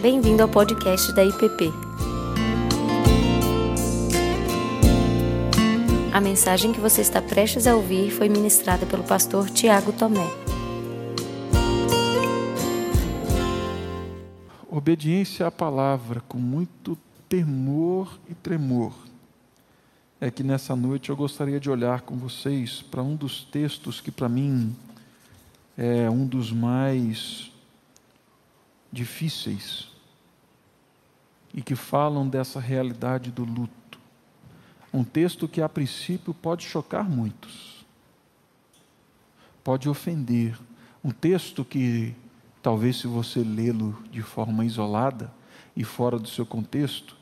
Bem-vindo ao podcast da IPP. A mensagem que você está prestes a ouvir foi ministrada pelo pastor Tiago Tomé. Obediência à palavra com muito temor e tremor. É que nessa noite eu gostaria de olhar com vocês para um dos textos que para mim é um dos mais difíceis e que falam dessa realidade do luto. Um texto que a princípio pode chocar muitos, pode ofender. Um texto que, talvez, se você lê-lo de forma isolada e fora do seu contexto,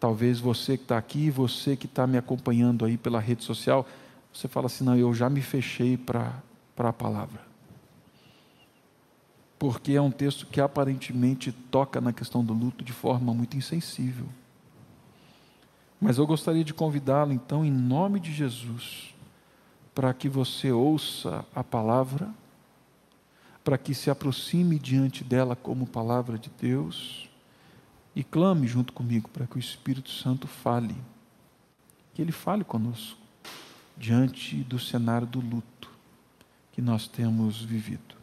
talvez você que está aqui, você que está me acompanhando aí pela rede social, você fala assim: não, eu já me fechei para a palavra. Porque é um texto que aparentemente toca na questão do luto de forma muito insensível. Mas eu gostaria de convidá-lo, então, em nome de Jesus, para que você ouça a palavra, para que se aproxime diante dela como palavra de Deus e clame junto comigo para que o Espírito Santo fale, que ele fale conosco diante do cenário do luto que nós temos vivido.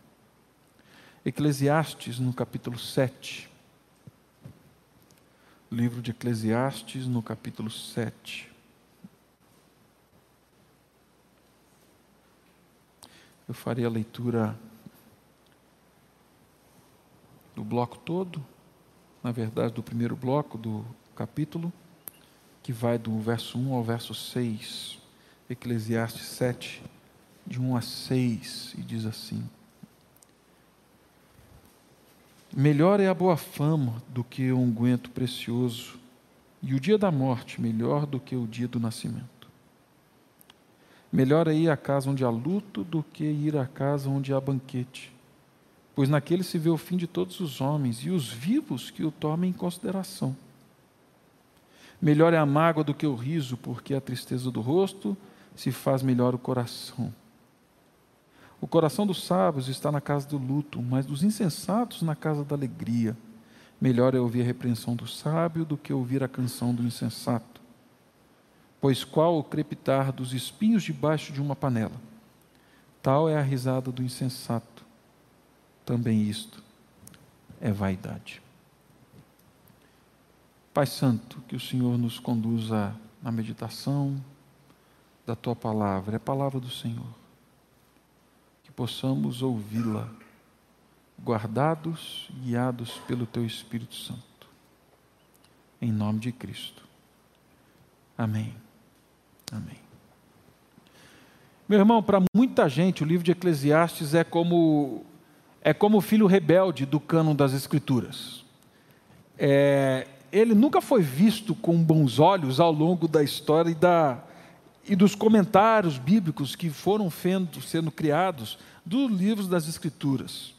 Eclesiastes, no capítulo 7, livro de Eclesiastes, no capítulo 7. Eu farei a leitura do bloco todo, na verdade, do primeiro bloco do capítulo, que vai do verso 1 ao verso 6, Eclesiastes 7, de 1 a 6, e diz assim: Melhor é a boa fama do que o unguento precioso, e o dia da morte melhor do que o dia do nascimento. Melhor é ir à casa onde há luto do que ir à casa onde há banquete, pois naquele se vê o fim de todos os homens e os vivos que o tomem em consideração. Melhor é a mágoa do que o riso, porque a tristeza do rosto se faz melhor o coração. O coração dos sábios está na casa do luto, mas dos insensatos na casa da alegria. Melhor é ouvir a repreensão do sábio do que ouvir a canção do insensato. Pois qual o crepitar dos espinhos debaixo de uma panela? Tal é a risada do insensato. Também isto é vaidade. Pai Santo, que o Senhor nos conduza na meditação da tua palavra, é a palavra do Senhor possamos ouvi-la, guardados guiados pelo Teu Espírito Santo. Em nome de Cristo. Amém. Amém. Meu irmão, para muita gente, o livro de Eclesiastes é como é como o filho rebelde do cânon das Escrituras. É, ele nunca foi visto com bons olhos ao longo da história e da, e dos comentários bíblicos que foram sendo criados dos livros das Escrituras.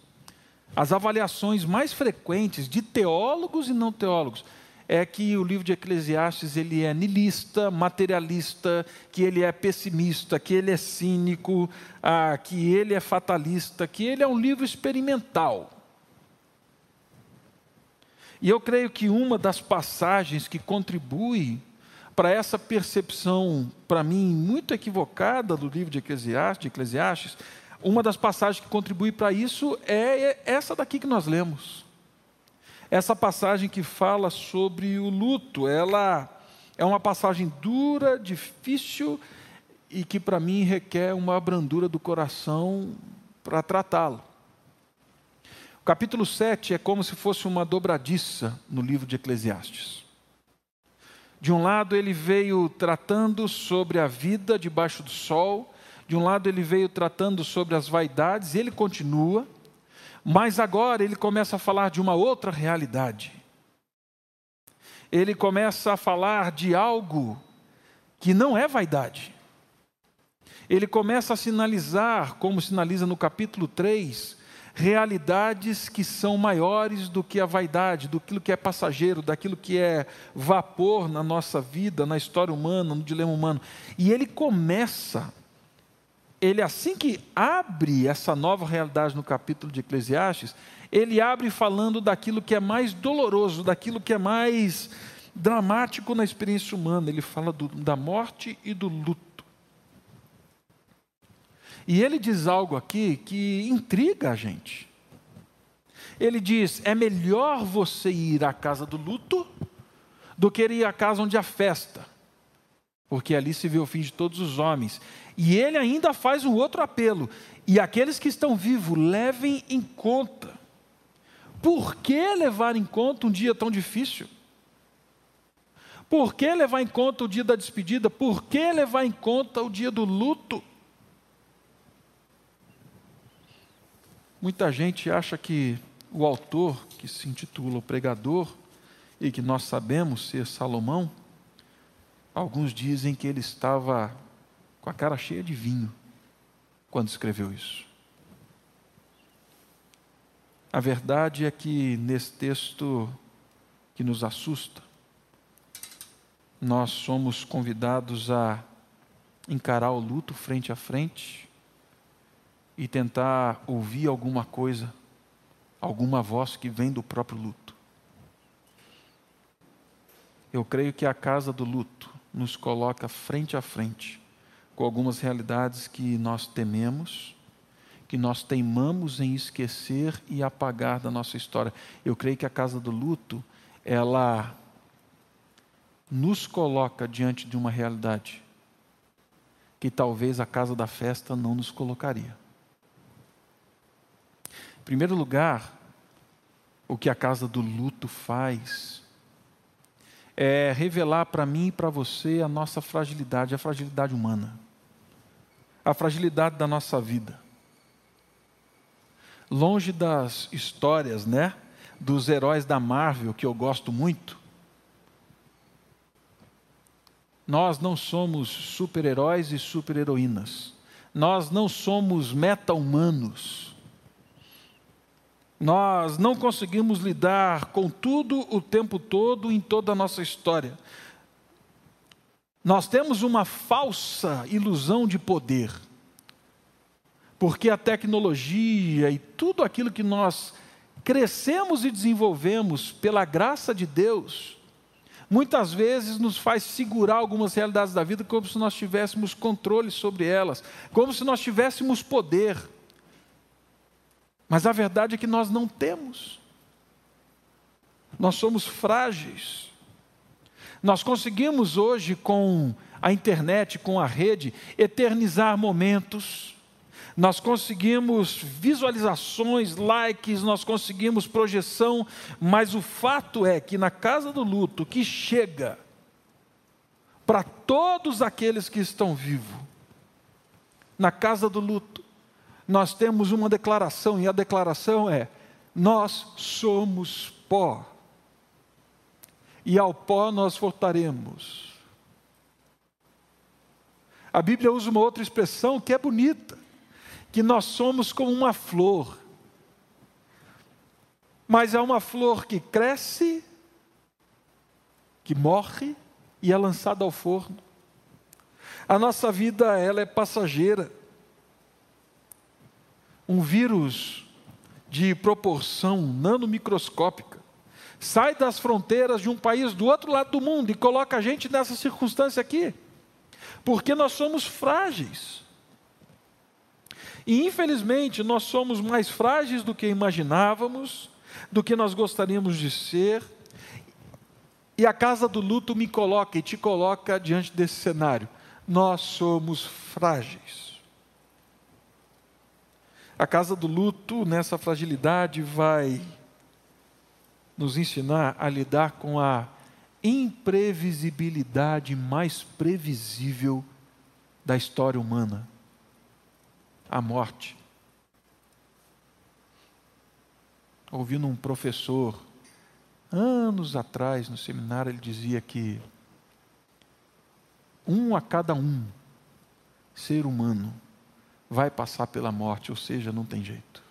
As avaliações mais frequentes de teólogos e não teólogos é que o livro de Eclesiastes ele é nilista, materialista, que ele é pessimista, que ele é cínico, ah, que ele é fatalista, que ele é um livro experimental. E eu creio que uma das passagens que contribui para essa percepção, para mim, muito equivocada do livro de Eclesiastes, de Eclesiastes, uma das passagens que contribui para isso é essa daqui que nós lemos. Essa passagem que fala sobre o luto, ela é uma passagem dura, difícil e que para mim requer uma brandura do coração para tratá-lo. O capítulo 7 é como se fosse uma dobradiça no livro de Eclesiastes. De um lado, ele veio tratando sobre a vida debaixo do sol, de um lado, ele veio tratando sobre as vaidades, e ele continua, mas agora ele começa a falar de uma outra realidade. Ele começa a falar de algo que não é vaidade. Ele começa a sinalizar, como sinaliza no capítulo 3, realidades que são maiores do que a vaidade, do que é passageiro, daquilo que é vapor na nossa vida, na história humana, no dilema humano. E ele começa ele assim que abre essa nova realidade no capítulo de Eclesiastes, ele abre falando daquilo que é mais doloroso, daquilo que é mais dramático na experiência humana. Ele fala do, da morte e do luto. E ele diz algo aqui que intriga a gente. Ele diz: é melhor você ir à casa do luto do que ir à casa onde há festa, porque ali se vê o fim de todos os homens. E ele ainda faz um outro apelo: e aqueles que estão vivos, levem em conta. Por que levar em conta um dia tão difícil? Por que levar em conta o dia da despedida? Por que levar em conta o dia do luto? Muita gente acha que o autor, que se intitula o pregador, e que nós sabemos ser Salomão, alguns dizem que ele estava com a cara cheia de vinho quando escreveu isso. A verdade é que nesse texto que nos assusta, nós somos convidados a encarar o luto frente a frente e tentar ouvir alguma coisa alguma voz que vem do próprio luto. Eu creio que a casa do luto nos coloca frente a frente com algumas realidades que nós tememos, que nós teimamos em esquecer e apagar da nossa história. Eu creio que a casa do luto, ela nos coloca diante de uma realidade que talvez a casa da festa não nos colocaria. Em primeiro lugar, o que a casa do luto faz é revelar para mim e para você a nossa fragilidade, a fragilidade humana, a fragilidade da nossa vida. Longe das histórias, né, dos heróis da Marvel que eu gosto muito, nós não somos super-heróis e super-heroínas. Nós não somos meta-humanos. Nós não conseguimos lidar com tudo o tempo todo em toda a nossa história. Nós temos uma falsa ilusão de poder, porque a tecnologia e tudo aquilo que nós crescemos e desenvolvemos pela graça de Deus, muitas vezes nos faz segurar algumas realidades da vida como se nós tivéssemos controle sobre elas, como se nós tivéssemos poder. Mas a verdade é que nós não temos. Nós somos frágeis. Nós conseguimos hoje, com a internet, com a rede, eternizar momentos. Nós conseguimos visualizações, likes, nós conseguimos projeção, mas o fato é que na casa do luto, que chega para todos aqueles que estão vivos, na casa do luto, nós temos uma declaração, e a declaração é: nós somos pó, e ao pó nós voltaremos. A Bíblia usa uma outra expressão que é bonita, que nós somos como uma flor, mas é uma flor que cresce, que morre e é lançada ao forno. A nossa vida ela é passageira um vírus de proporção nanomicroscópica sai das fronteiras de um país do outro lado do mundo e coloca a gente nessa circunstância aqui, porque nós somos frágeis. E infelizmente nós somos mais frágeis do que imaginávamos, do que nós gostaríamos de ser. E a casa do luto me coloca e te coloca diante desse cenário. Nós somos frágeis. A casa do luto, nessa fragilidade, vai nos ensinar a lidar com a imprevisibilidade mais previsível da história humana a morte. Ouvindo um professor, anos atrás, no seminário, ele dizia que um a cada um ser humano vai passar pela morte, ou seja, não tem jeito.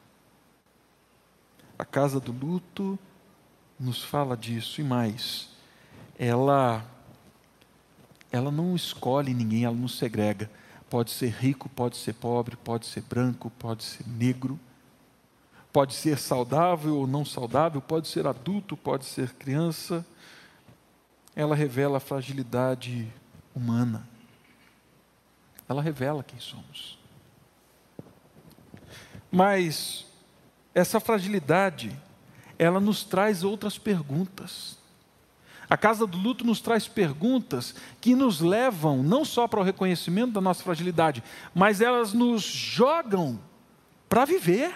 A casa do luto nos fala disso e mais. Ela ela não escolhe ninguém, ela não segrega. Pode ser rico, pode ser pobre, pode ser branco, pode ser negro, pode ser saudável ou não saudável, pode ser adulto, pode ser criança. Ela revela a fragilidade humana. Ela revela quem somos. Mas essa fragilidade, ela nos traz outras perguntas. A casa do luto nos traz perguntas que nos levam não só para o reconhecimento da nossa fragilidade, mas elas nos jogam para viver.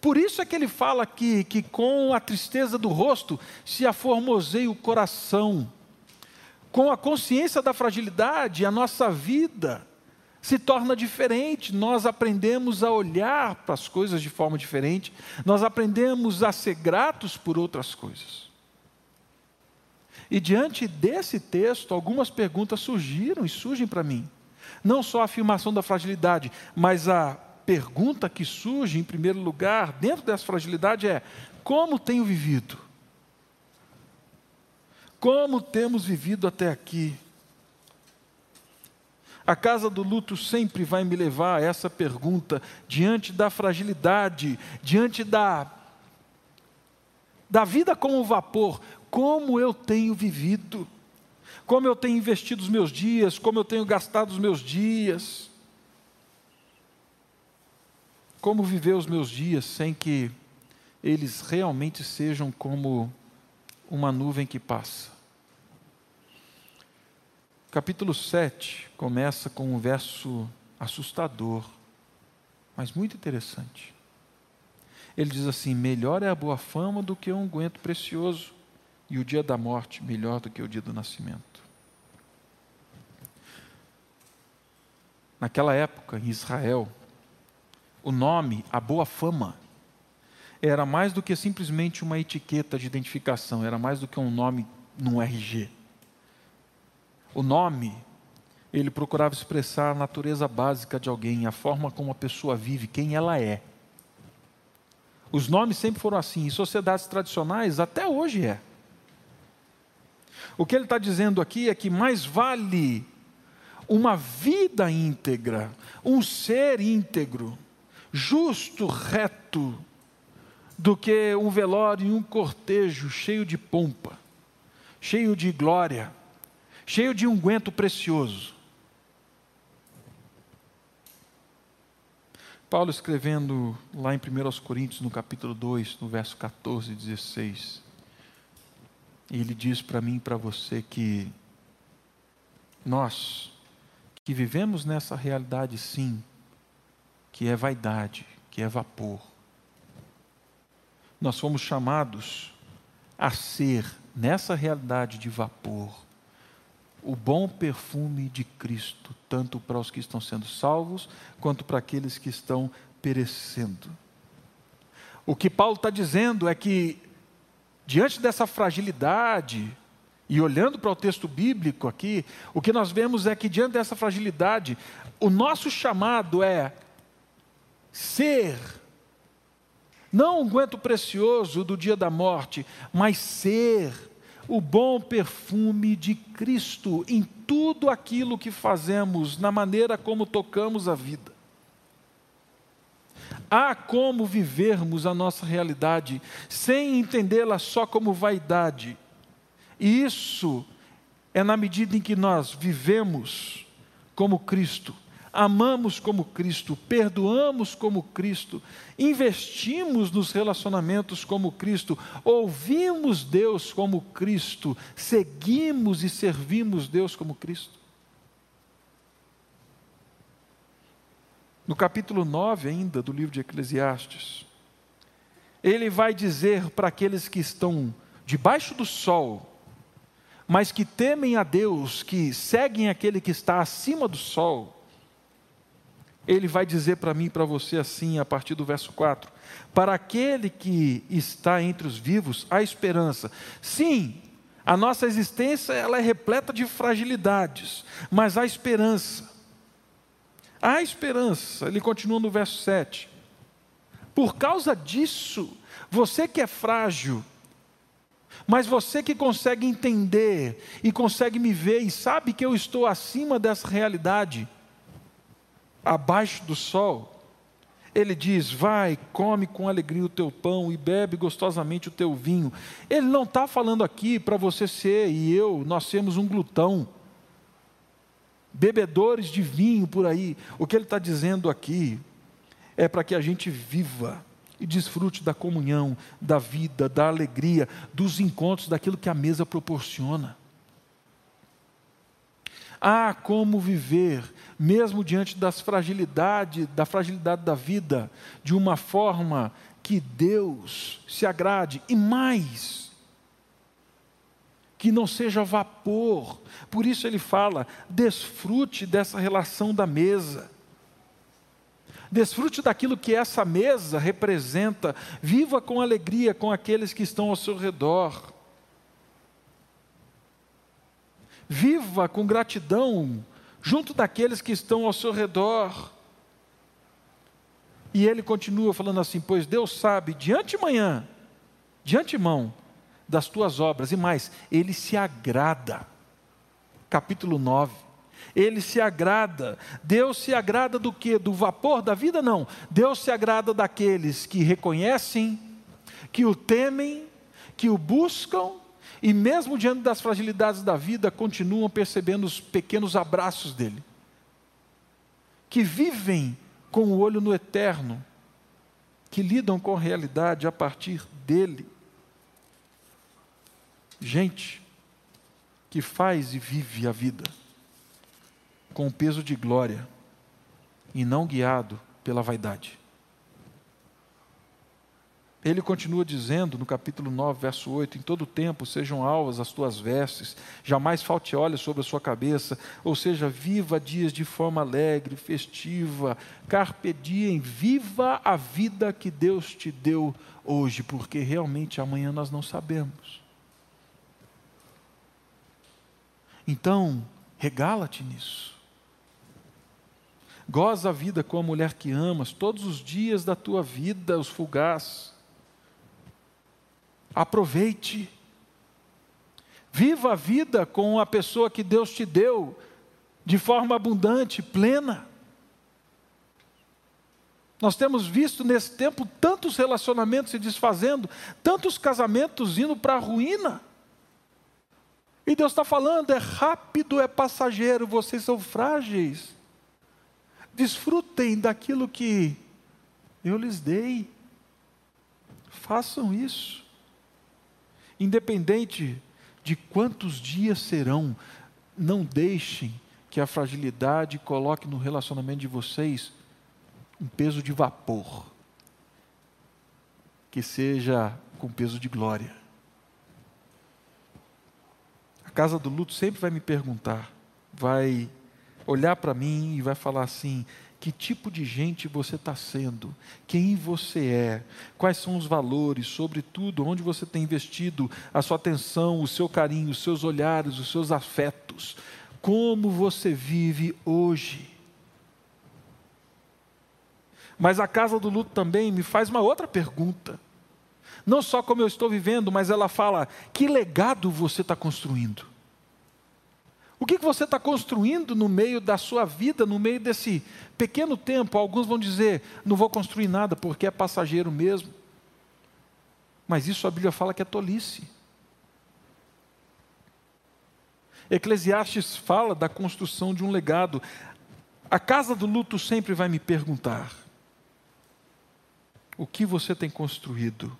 Por isso é que ele fala aqui que com a tristeza do rosto se aformoseia o coração. Com a consciência da fragilidade, a nossa vida se torna diferente, nós aprendemos a olhar para as coisas de forma diferente, nós aprendemos a ser gratos por outras coisas. E diante desse texto, algumas perguntas surgiram e surgem para mim. Não só a afirmação da fragilidade, mas a pergunta que surge, em primeiro lugar, dentro dessa fragilidade é: como tenho vivido? Como temos vivido até aqui? A casa do luto sempre vai me levar a essa pergunta, diante da fragilidade, diante da, da vida como vapor como eu tenho vivido, como eu tenho investido os meus dias, como eu tenho gastado os meus dias, como viver os meus dias sem que eles realmente sejam como uma nuvem que passa. Capítulo 7 começa com um verso assustador, mas muito interessante. Ele diz assim: Melhor é a boa fama do que um unguento precioso, e o dia da morte melhor do que o dia do nascimento. Naquela época, em Israel, o nome, a boa fama, era mais do que simplesmente uma etiqueta de identificação, era mais do que um nome num RG. O nome, ele procurava expressar a natureza básica de alguém, a forma como a pessoa vive, quem ela é. Os nomes sempre foram assim, em sociedades tradicionais, até hoje é. O que ele está dizendo aqui é que mais vale uma vida íntegra, um ser íntegro, justo, reto, do que um velório e um cortejo cheio de pompa, cheio de glória, cheio de unguento precioso. Paulo escrevendo lá em 1 Coríntios, no capítulo 2, no verso 14 e 16, e ele diz para mim e para você que nós, que vivemos nessa realidade sim, que é vaidade, que é vapor, nós fomos chamados a ser, nessa realidade de vapor, o bom perfume de Cristo, tanto para os que estão sendo salvos, quanto para aqueles que estão perecendo. O que Paulo está dizendo é que diante dessa fragilidade, e olhando para o texto bíblico aqui, o que nós vemos é que diante dessa fragilidade, o nosso chamado é ser, não um guento precioso do dia da morte, mas ser o bom perfume de Cristo em tudo aquilo que fazemos, na maneira como tocamos a vida. Há como vivermos a nossa realidade sem entendê-la só como vaidade. E isso é na medida em que nós vivemos como Cristo, amamos como Cristo, perdoamos como Cristo, investimos nos relacionamentos como Cristo, ouvimos Deus como Cristo, seguimos e servimos Deus como Cristo. no capítulo 9 ainda do livro de Eclesiastes, ele vai dizer para aqueles que estão debaixo do sol, mas que temem a Deus, que seguem aquele que está acima do sol, ele vai dizer para mim e para você assim, a partir do verso 4: Para aquele que está entre os vivos, há esperança. Sim, a nossa existência ela é repleta de fragilidades, mas há esperança. Há esperança, ele continua no verso 7. Por causa disso, você que é frágil, Mas você que consegue entender e consegue me ver e sabe que eu estou acima dessa realidade, abaixo do sol, ele diz: Vai, come com alegria o teu pão e bebe gostosamente o teu vinho. Ele não está falando aqui para você ser e eu, nós temos um glutão, bebedores de vinho por aí. O que ele está dizendo aqui é para que a gente viva e desfrute da comunhão, da vida, da alegria, dos encontros, daquilo que a mesa proporciona. Há como viver, mesmo diante das fragilidade, da fragilidade da vida, de uma forma que Deus se agrade e mais, que não seja vapor. Por isso ele fala: desfrute dessa relação da mesa. Desfrute daquilo que essa mesa representa. Viva com alegria com aqueles que estão ao seu redor. Viva com gratidão junto daqueles que estão ao seu redor. E ele continua falando assim: Pois Deus sabe de antemanhã, de antemão, das tuas obras, e mais, ele se agrada. Capítulo 9 ele se agrada. Deus se agrada do que? Do vapor da vida? Não. Deus se agrada daqueles que reconhecem, que o temem, que o buscam e, mesmo diante das fragilidades da vida, continuam percebendo os pequenos abraços dele. Que vivem com o olho no eterno, que lidam com a realidade a partir dele. Gente que faz e vive a vida com o peso de glória e não guiado pela vaidade. Ele continua dizendo no capítulo 9, verso 8: Em todo tempo sejam alvas as tuas vestes, jamais falte óleo sobre a sua cabeça, ou seja, viva dias de forma alegre, festiva, carpe diem, viva a vida que Deus te deu hoje, porque realmente amanhã nós não sabemos. Então, regala-te nisso. Goza a vida com a mulher que amas, todos os dias da tua vida, os fugaz. Aproveite. Viva a vida com a pessoa que Deus te deu, de forma abundante, plena. Nós temos visto nesse tempo tantos relacionamentos se desfazendo, tantos casamentos indo para a ruína. E Deus está falando: é rápido, é passageiro, vocês são frágeis desfrutem daquilo que eu lhes dei. Façam isso. Independente de quantos dias serão, não deixem que a fragilidade coloque no relacionamento de vocês um peso de vapor, que seja com peso de glória. A casa do luto sempre vai me perguntar, vai olhar para mim e vai falar assim: que tipo de gente você está sendo, quem você é, quais são os valores, sobretudo onde você tem investido a sua atenção, o seu carinho, os seus olhares, os seus afetos, como você vive hoje. Mas a casa do luto também me faz uma outra pergunta. Não só como eu estou vivendo, mas ela fala: que legado você está construindo? O que você está construindo no meio da sua vida, no meio desse pequeno tempo? Alguns vão dizer: não vou construir nada porque é passageiro mesmo. Mas isso a Bíblia fala que é tolice. Eclesiastes fala da construção de um legado. A casa do luto sempre vai me perguntar: o que você tem construído?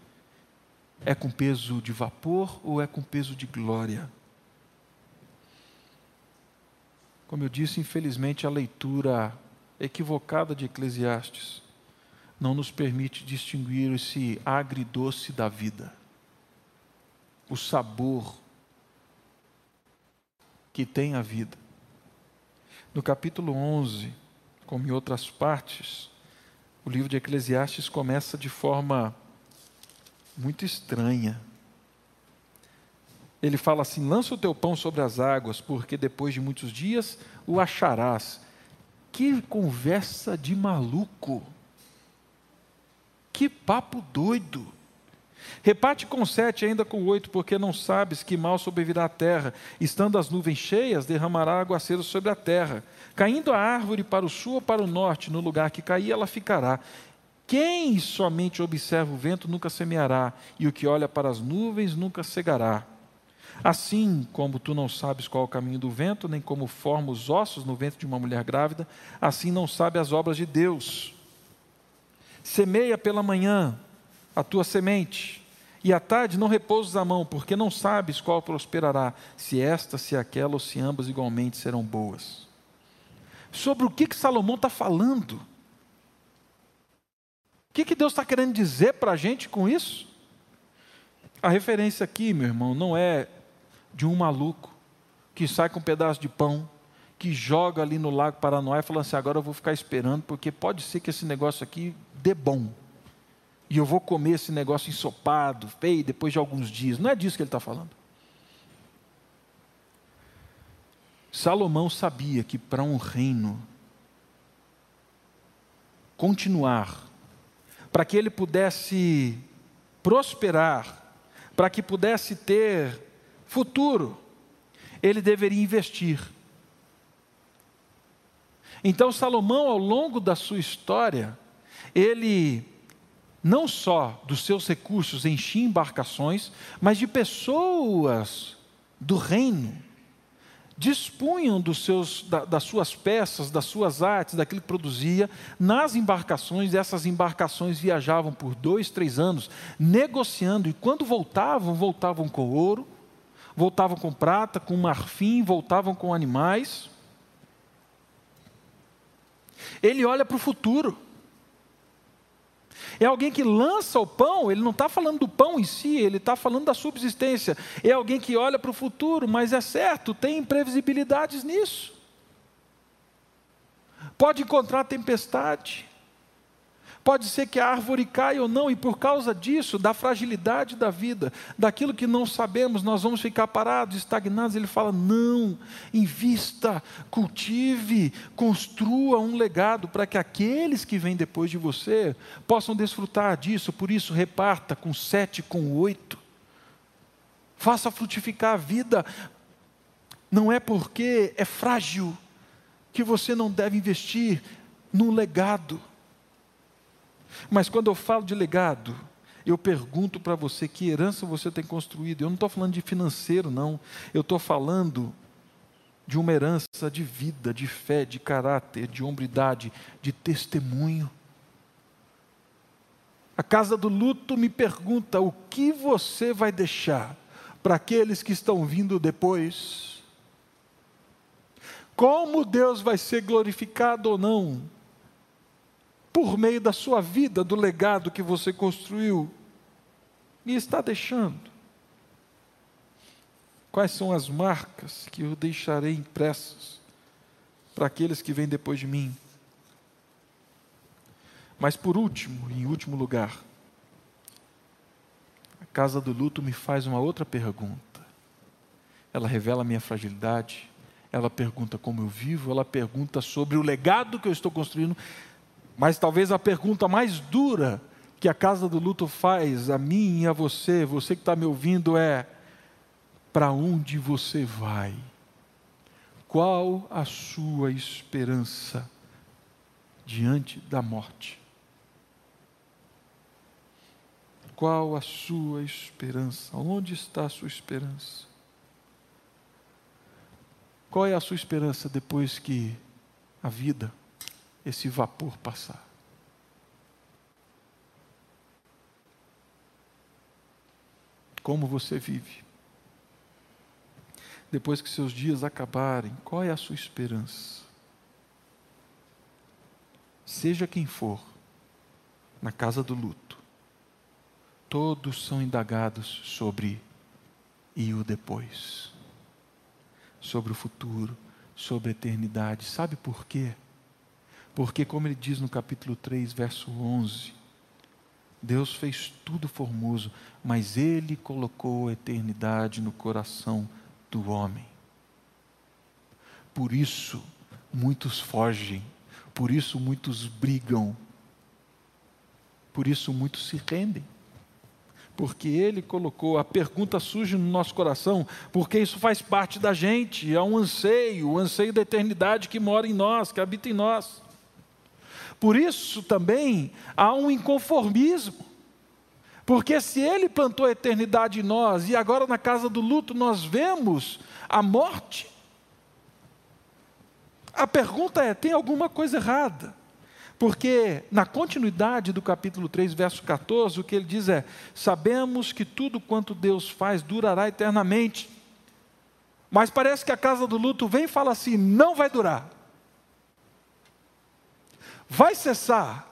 É com peso de vapor ou é com peso de glória? Como eu disse, infelizmente a leitura equivocada de Eclesiastes não nos permite distinguir esse agridoce da vida, o sabor que tem a vida. No capítulo 11, como em outras partes, o livro de Eclesiastes começa de forma muito estranha ele fala assim: lança o teu pão sobre as águas, porque depois de muitos dias o acharás. Que conversa de maluco! Que papo doido! Reparte com sete, ainda com oito, porque não sabes que mal sobrevirá a terra. Estando as nuvens cheias, derramará aguaceiro sobre a terra. Caindo a árvore para o sul ou para o norte, no lugar que cair, ela ficará. Quem somente observa o vento nunca semeará, e o que olha para as nuvens nunca cegará. Assim como tu não sabes qual é o caminho do vento, nem como forma os ossos no ventre de uma mulher grávida, assim não sabe as obras de Deus. Semeia pela manhã a tua semente, e à tarde não repousas a mão, porque não sabes qual prosperará, se esta, se aquela ou se ambas igualmente serão boas. Sobre o que, que Salomão está falando? que, que Deus está querendo dizer para a gente com isso? A referência aqui, meu irmão, não é de um maluco que sai com um pedaço de pão, que joga ali no Lago Paranoá e fala assim: agora eu vou ficar esperando, porque pode ser que esse negócio aqui dê bom. E eu vou comer esse negócio ensopado, feio, depois de alguns dias. Não é disso que ele está falando. Salomão sabia que para um reino continuar para que ele pudesse prosperar, para que pudesse ter futuro, ele deveria investir. Então, Salomão, ao longo da sua história, ele não só dos seus recursos enchia embarcações, mas de pessoas do reino dispunham dos seus, da, das suas peças, das suas artes, daquilo que produzia, nas embarcações, essas embarcações viajavam por dois, três anos, negociando, e quando voltavam, voltavam com ouro, voltavam com prata, com marfim, voltavam com animais. Ele olha para o futuro. É alguém que lança o pão, ele não está falando do pão em si, ele está falando da subsistência. É alguém que olha para o futuro, mas é certo, tem imprevisibilidades nisso. Pode encontrar tempestade, Pode ser que a árvore caia ou não, e por causa disso, da fragilidade da vida, daquilo que não sabemos, nós vamos ficar parados, estagnados. Ele fala: não, invista, cultive, construa um legado para que aqueles que vêm depois de você possam desfrutar disso. Por isso, reparta com sete, com oito. Faça frutificar a vida. Não é porque é frágil que você não deve investir no legado. Mas quando eu falo de legado, eu pergunto para você que herança você tem construído. Eu não estou falando de financeiro, não. Eu estou falando de uma herança de vida, de fé, de caráter, de hombridade, de testemunho. A casa do luto me pergunta: o que você vai deixar para aqueles que estão vindo depois? Como Deus vai ser glorificado ou não por meio da sua vida, do legado que você construiu e está deixando. Quais são as marcas que eu deixarei impressas para aqueles que vêm depois de mim? Mas por último, em último lugar, a casa do luto me faz uma outra pergunta. Ela revela a minha fragilidade, ela pergunta como eu vivo, ela pergunta sobre o legado que eu estou construindo, mas talvez a pergunta mais dura que a casa do luto faz a mim e a você, você que está me ouvindo, é: para onde você vai? Qual a sua esperança diante da morte? Qual a sua esperança? Onde está a sua esperança? Qual é a sua esperança depois que a vida esse vapor passar. Como você vive? Depois que seus dias acabarem, qual é a sua esperança? Seja quem for, na casa do luto, todos são indagados sobre e o depois, sobre o futuro, sobre a eternidade. Sabe por quê? Porque, como ele diz no capítulo 3, verso 11, Deus fez tudo formoso, mas ele colocou a eternidade no coração do homem. Por isso, muitos fogem, por isso, muitos brigam, por isso, muitos se rendem, porque Ele colocou. A pergunta surge no nosso coração, porque isso faz parte da gente, é um anseio, o anseio da eternidade que mora em nós, que habita em nós. Por isso também há um inconformismo. Porque se Ele plantou a eternidade em nós e agora na casa do luto nós vemos a morte, a pergunta é: tem alguma coisa errada? Porque na continuidade do capítulo 3, verso 14, o que ele diz é: Sabemos que tudo quanto Deus faz durará eternamente. Mas parece que a casa do luto vem e fala assim: não vai durar. Vai cessar.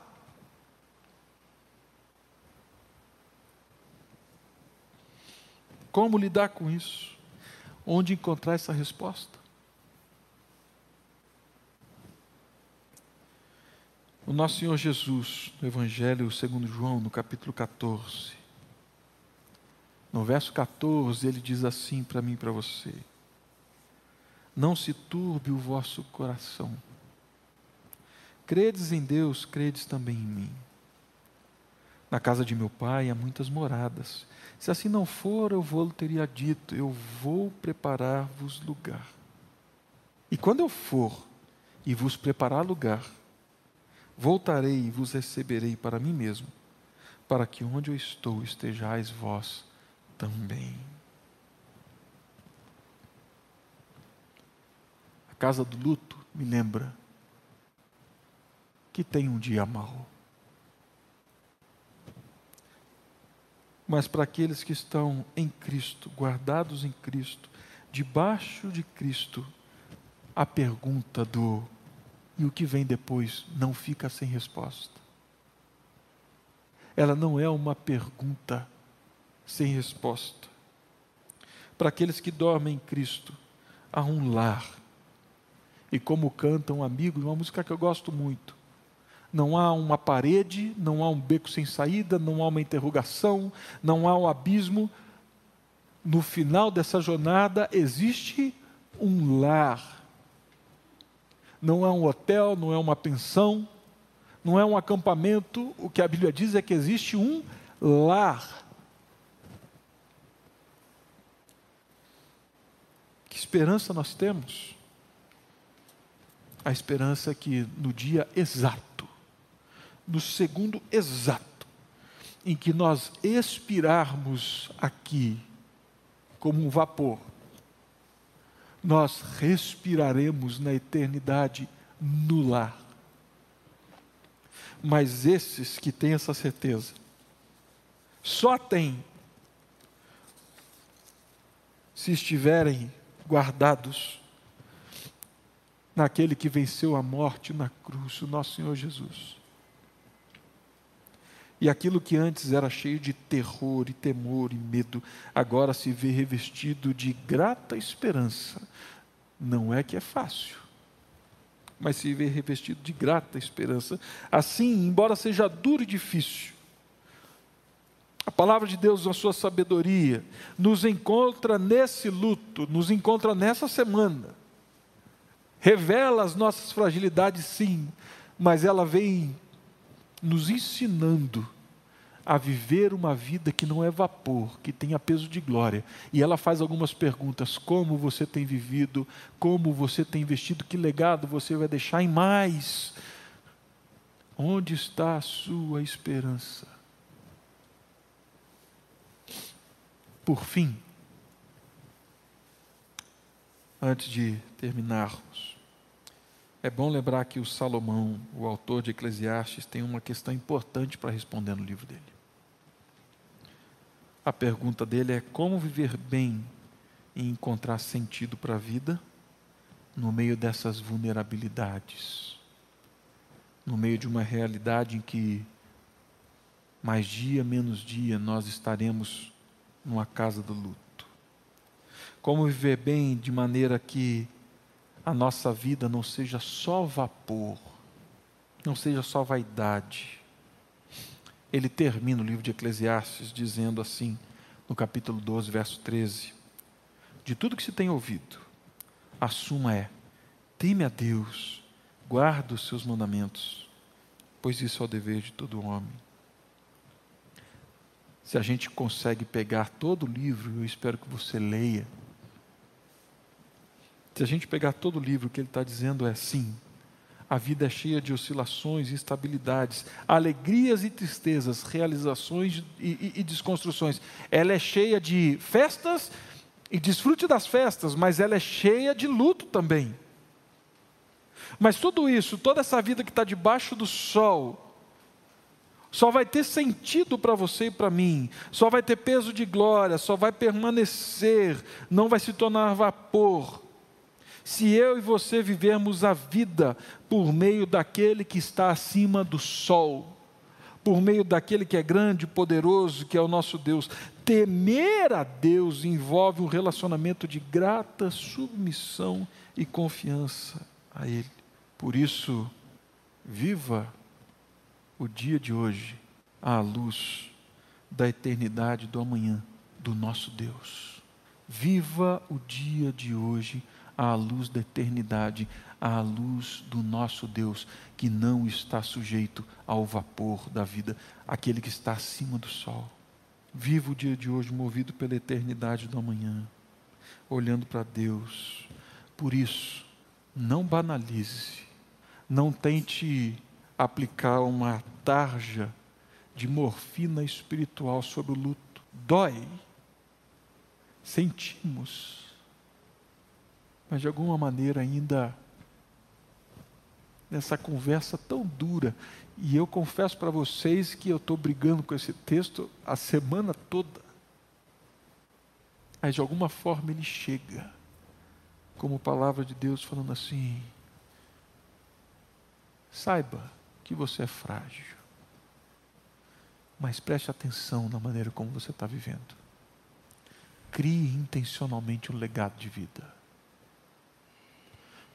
Como lidar com isso? Onde encontrar essa resposta? O nosso Senhor Jesus, no Evangelho segundo João, no capítulo 14, no verso 14, ele diz assim para mim e para você: Não se turbe o vosso coração. Credes em Deus, credes também em mim. Na casa de meu pai há muitas moradas. Se assim não for, eu vou teria dito: Eu vou preparar-vos lugar. E quando eu for e vos preparar lugar, Voltarei e vos receberei para mim mesmo, para que onde eu estou estejais vós também. A casa do luto me lembra que tem um dia mau. Mas para aqueles que estão em Cristo, guardados em Cristo, debaixo de Cristo, a pergunta do e o que vem depois não fica sem resposta. Ela não é uma pergunta sem resposta. Para aqueles que dormem em Cristo, há um lar. E como cantam amigos, uma música que eu gosto muito. Não há uma parede, não há um beco sem saída, não há uma interrogação, não há um abismo. No final dessa jornada existe um lar não é um hotel, não é uma pensão, não é um acampamento. O que a Bíblia diz é que existe um lar. Que esperança nós temos? A esperança é que no dia exato, no segundo exato, em que nós expirarmos aqui, como um vapor, nós respiraremos na eternidade no lar. Mas esses que têm essa certeza, só têm se estiverem guardados naquele que venceu a morte na cruz, o nosso Senhor Jesus. E aquilo que antes era cheio de terror e temor e medo, agora se vê revestido de grata esperança. Não é que é fácil, mas se vê revestido de grata esperança. Assim, embora seja duro e difícil, a palavra de Deus, na sua sabedoria, nos encontra nesse luto, nos encontra nessa semana. Revela as nossas fragilidades, sim, mas ela vem nos ensinando a viver uma vida que não é vapor, que tenha peso de glória. E ela faz algumas perguntas: como você tem vivido, como você tem investido, que legado você vai deixar em mais? Onde está a sua esperança? Por fim, antes de terminarmos, é bom lembrar que o Salomão, o autor de Eclesiastes, tem uma questão importante para responder no livro dele. A pergunta dele é como viver bem e encontrar sentido para a vida no meio dessas vulnerabilidades, no meio de uma realidade em que mais dia menos dia nós estaremos numa casa do luto. Como viver bem de maneira que a nossa vida não seja só vapor, não seja só vaidade, ele termina o livro de Eclesiastes dizendo assim, no capítulo 12, verso 13: De tudo que se tem ouvido, a suma é: teme a Deus, guarda os seus mandamentos, pois isso é o dever de todo homem. Se a gente consegue pegar todo o livro, eu espero que você leia. Se a gente pegar todo o livro, que ele está dizendo é sim. A vida é cheia de oscilações instabilidades, alegrias e tristezas, realizações e, e, e desconstruções. Ela é cheia de festas e desfrute das festas, mas ela é cheia de luto também. Mas tudo isso, toda essa vida que está debaixo do sol, só vai ter sentido para você e para mim, só vai ter peso de glória, só vai permanecer, não vai se tornar vapor, se eu e você vivermos a vida por meio daquele que está acima do sol, por meio daquele que é grande poderoso, que é o nosso Deus. Temer a Deus envolve um relacionamento de grata submissão e confiança a Ele. Por isso, viva o dia de hoje à luz da eternidade do amanhã do nosso Deus. Viva o dia de hoje à luz da eternidade, à luz do nosso Deus, que não está sujeito ao vapor da vida, aquele que está acima do sol. Viva o dia de hoje movido pela eternidade do amanhã, olhando para Deus. Por isso, não banalize, não tente aplicar uma tarja de morfina espiritual sobre o luto. Dói. Sentimos mas de alguma maneira ainda nessa conversa tão dura, e eu confesso para vocês que eu estou brigando com esse texto a semana toda, mas de alguma forma ele chega, como palavra de Deus falando assim: saiba que você é frágil, mas preste atenção na maneira como você está vivendo. Crie intencionalmente um legado de vida.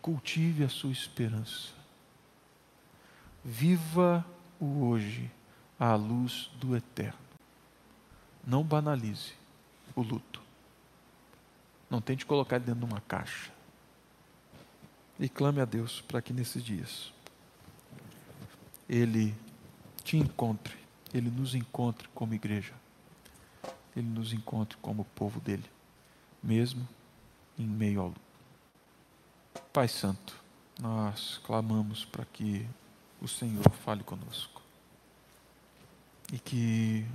Cultive a sua esperança. Viva o hoje à luz do eterno. Não banalize o luto. Não tente colocar ele dentro de uma caixa. E clame a Deus para que nesses dias Ele te encontre, Ele nos encontre como igreja, Ele nos encontre como povo dele, mesmo em meio ao luto. Pai Santo, nós clamamos para que o Senhor fale conosco e que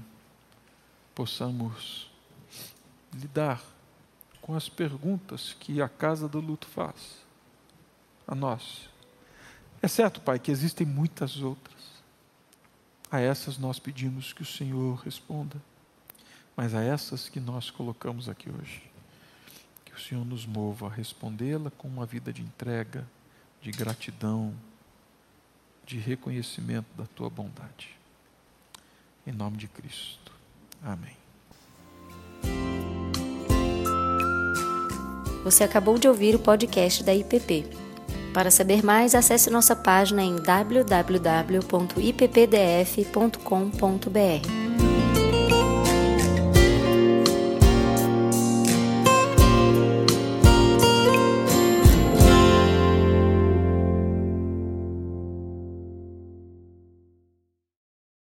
possamos lidar com as perguntas que a casa do luto faz a nós. É certo, Pai, que existem muitas outras. A essas nós pedimos que o Senhor responda, mas a essas que nós colocamos aqui hoje que o Senhor nos mova a respondê-la com uma vida de entrega, de gratidão, de reconhecimento da tua bondade. Em nome de Cristo. Amém. Você acabou de ouvir o podcast da IPP. Para saber mais, acesse nossa página em www.ippdf.com.br.